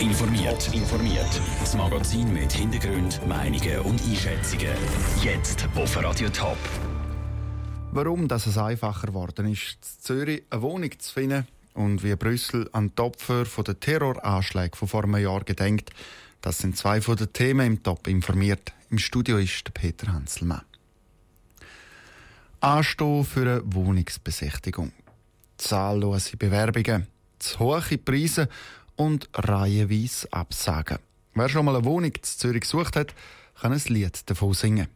Informiert. informiert. Das Magazin mit Hintergrund, Meinungen und Einschätzungen. Jetzt auf Radio Top. Warum dass es einfacher geworden ist, in Zürich eine Wohnung zu finden und wie Brüssel an die Opfer der Terroranschläge von vor einem Jahr gedenkt, das sind zwei von den Themen im Top informiert. Im Studio ist Peter Hanselmann. Anstehen für eine Wohnungsbesichtigung. Zahllose Bewerbungen, zu hohe Preise und reihenweise Absagen. Wer schon mal eine Wohnung in Zürich gesucht hat, kann ein Lied davon singen.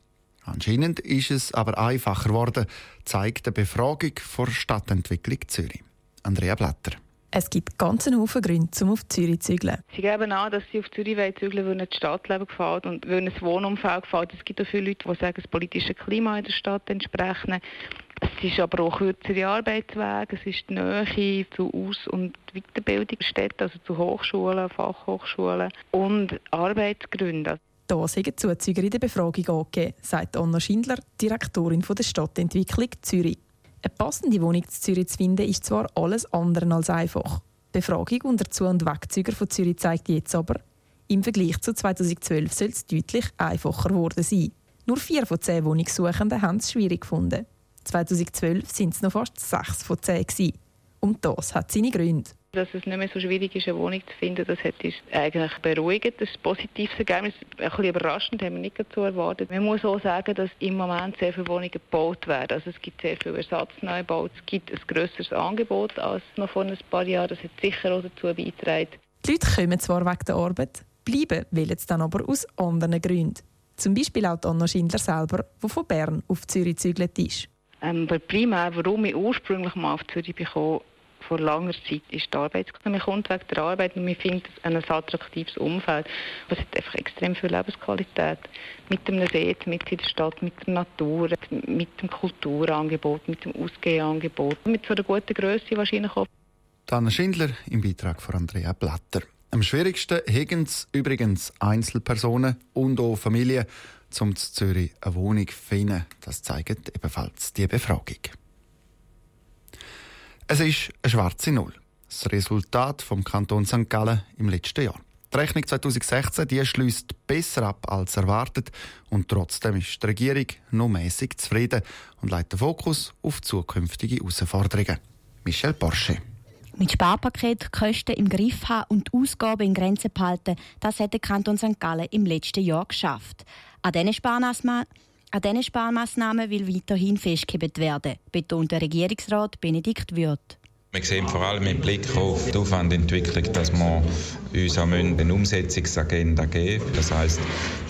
Anscheinend ist es aber einfacher geworden, zeigt eine Befragung vor Stadtentwicklung Zürich. Andrea Blatter. Es gibt ganz einen Haufen Gründe, um auf Zürich zu zügeln. Sie geben an, dass sie auf Zürich zügeln wollen, weil das Stadtleben gefällt und weil ein Wohnumfeld gefällt. Es gibt auch viele Leute, die sagen, das politische Klima in der Stadt entsprechen. Es ist aber auch kürzere Arbeitswege, es ist die Nähe zu Aus- und Weiterbildungsstätten, also zu Hochschulen, Fachhochschulen und Arbeitsgründe. Da sind Zuzüger in der Befragung angegeben, sagt Anna Schindler, Direktorin der Stadtentwicklung Zürich. Eine passende Wohnung in Zürich zu finden, ist zwar alles andere als einfach. Die Befragung unter Zu- und Wegzüger von Zürich zeigt jetzt aber, im Vergleich zu 2012 soll es deutlich einfacher geworden sein. Nur vier von zehn Wohnungssuchenden haben es schwierig gefunden. 2012 sind es noch fast sechs von zehn. Gewesen. Und das hat seine Gründe. Dass es nicht mehr so schwierig ist, eine Wohnung zu finden, das hat uns eigentlich beruhigt. Das ist ein positives Ergebnis. Ein bisschen überraschend, haben wir nicht so erwartet. Man muss auch sagen, dass im Moment sehr viele Wohnungen gebaut werden. Also es gibt sehr viel Ersatzneubauten. Es gibt ein grösseres Angebot als noch vor ein paar Jahren. Das hat sicher auch dazu beigetragen. Die Leute kommen zwar wegen der Arbeit, bleiben wollen sie dann aber aus anderen Gründen. Zum Beispiel auch Anna Schindler selber, die von Bern auf Zürich gezügelt ist. Ähm, aber primär, warum ich ursprünglich mal auf Zürich bekomme, vor langer Zeit ist die Arbeit. Man kommt wegen der Arbeit und man findet ein attraktives Umfeld. Es hat einfach extrem viel Lebensqualität. Mit dem See, mit in der Stadt, mit der Natur, mit dem Kulturangebot, mit dem Ausgehangebot, mit so einer guten Größe wahrscheinlich auch. Dana Schindler im Beitrag von Andrea Blatter. Am schwierigsten hegen übrigens Einzelpersonen und auch Familien, um in Zürich eine Wohnung zu finden. Das zeigt ebenfalls die Befragung. Es ist eine schwarze Null. Das Resultat vom Kanton St. Gallen im letzten Jahr. Die Rechnung 2016 die schließt besser ab als erwartet und trotzdem ist die Regierung noch mäßig zufrieden und legt den Fokus auf zukünftige Herausforderungen. Michel Porsche. Mit Sparpaket Kosten im Griff haben und Ausgaben in Grenzen behalten, das hat der Kanton St. Gallen im letzten Jahr geschafft. An diesen Sparmaßnahmen an diesen Sparmaßnahmen will weiterhin festgehalten werden, betont der Regierungsrat Benedikt Wirth. Wir sehen vor allem im Blick auf die Aufwandentwicklung, dass wir uns auch eine Umsetzungsagenda geben müssen. Das heisst,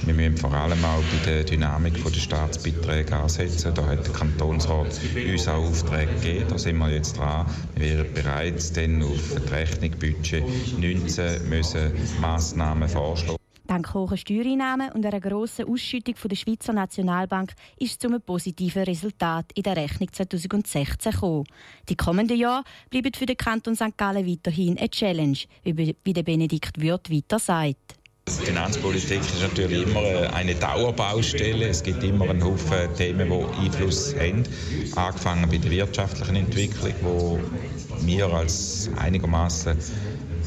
wir müssen vor allem auch bei der Dynamik der Staatsbeiträge ansetzen. Da hat der Kantonsrat uns auch Aufträge gegeben. Da sind wir jetzt dran. Wir werden bereits dann auf die Rechnung Budget 19 müssen Massnahmen vorschlagen. Dank hoher Steuereinnahmen und einer grossen Ausschüttung von der Schweizer Nationalbank ist es zu einem positiven Resultat in der Rechnung 2016 gekommen. Die kommenden Jahre bleiben für den Kanton St. Gallen weiterhin eine Challenge, wie der Benedikt Wirth weiter sagt. Die Finanzpolitik ist natürlich immer eine Dauerbaustelle. Es gibt immer einen Haufen Themen, die Einfluss haben. Angefangen bei der wirtschaftlichen Entwicklung, wo wir als einigermaßen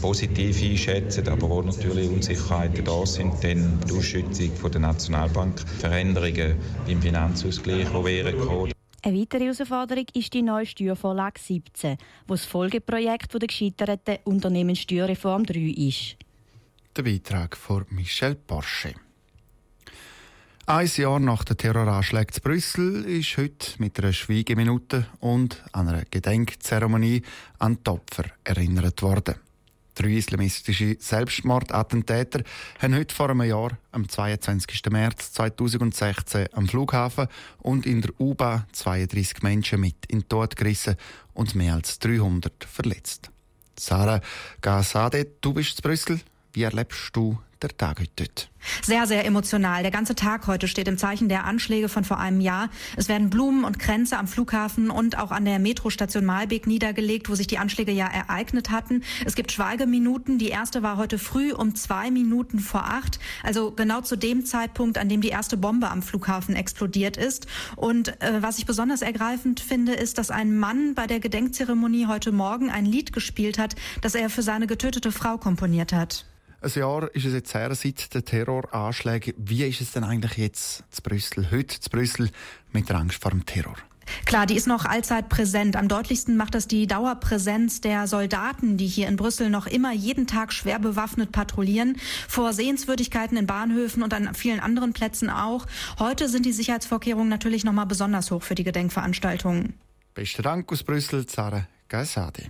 positiv einschätzen, aber wo natürlich Unsicherheiten da sind, dann die Ausschüttung von der Nationalbank, Veränderungen beim Finanzausgleich, die wären gekommen. Eine weitere Herausforderung ist die neue Steuervorlage 17, wo das Folgeprojekt der gescheiterten Unternehmenssteuerreform 3 ist. Der Beitrag von Michel Porsche. Ein Jahr nach den Terroranschlägen zu Brüssel ist heute mit einer Schweigeminute und einer Gedenkzeremonie an die Opfer erinnert worden. Drei islamistische Selbstmordattentäter haben heute vor einem Jahr, am 22. März 2016, am Flughafen und in der U-Bahn 32 Menschen mit in den Tod gerissen und mehr als 300 verletzt. Sarah Gassade, du bist zu Brüssel. Wie erlebst du der Tag heute? Sehr, sehr emotional. Der ganze Tag heute steht im Zeichen der Anschläge von vor einem Jahr. Es werden Blumen und Kränze am Flughafen und auch an der Metrostation Malbeek niedergelegt, wo sich die Anschläge ja ereignet hatten. Es gibt Schweigeminuten. Die erste war heute früh um zwei Minuten vor acht. Also genau zu dem Zeitpunkt, an dem die erste Bombe am Flughafen explodiert ist. Und äh, was ich besonders ergreifend finde, ist, dass ein Mann bei der Gedenkzeremonie heute Morgen ein Lied gespielt hat, das er für seine getötete Frau komponiert hat. Ein Jahr ist es jetzt her seit den Terroranschlägen. Wie ist es denn eigentlich jetzt zu Brüssel, heute zu Brüssel, mit der Angst vor dem Terror? Klar, die ist noch allzeit präsent. Am deutlichsten macht das die Dauerpräsenz der Soldaten, die hier in Brüssel noch immer jeden Tag schwer bewaffnet patrouillieren. Vor Sehenswürdigkeiten in Bahnhöfen und an vielen anderen Plätzen auch. Heute sind die Sicherheitsvorkehrungen natürlich noch mal besonders hoch für die Gedenkveranstaltungen. Besten Dank aus Brüssel, Zara Gaisadi.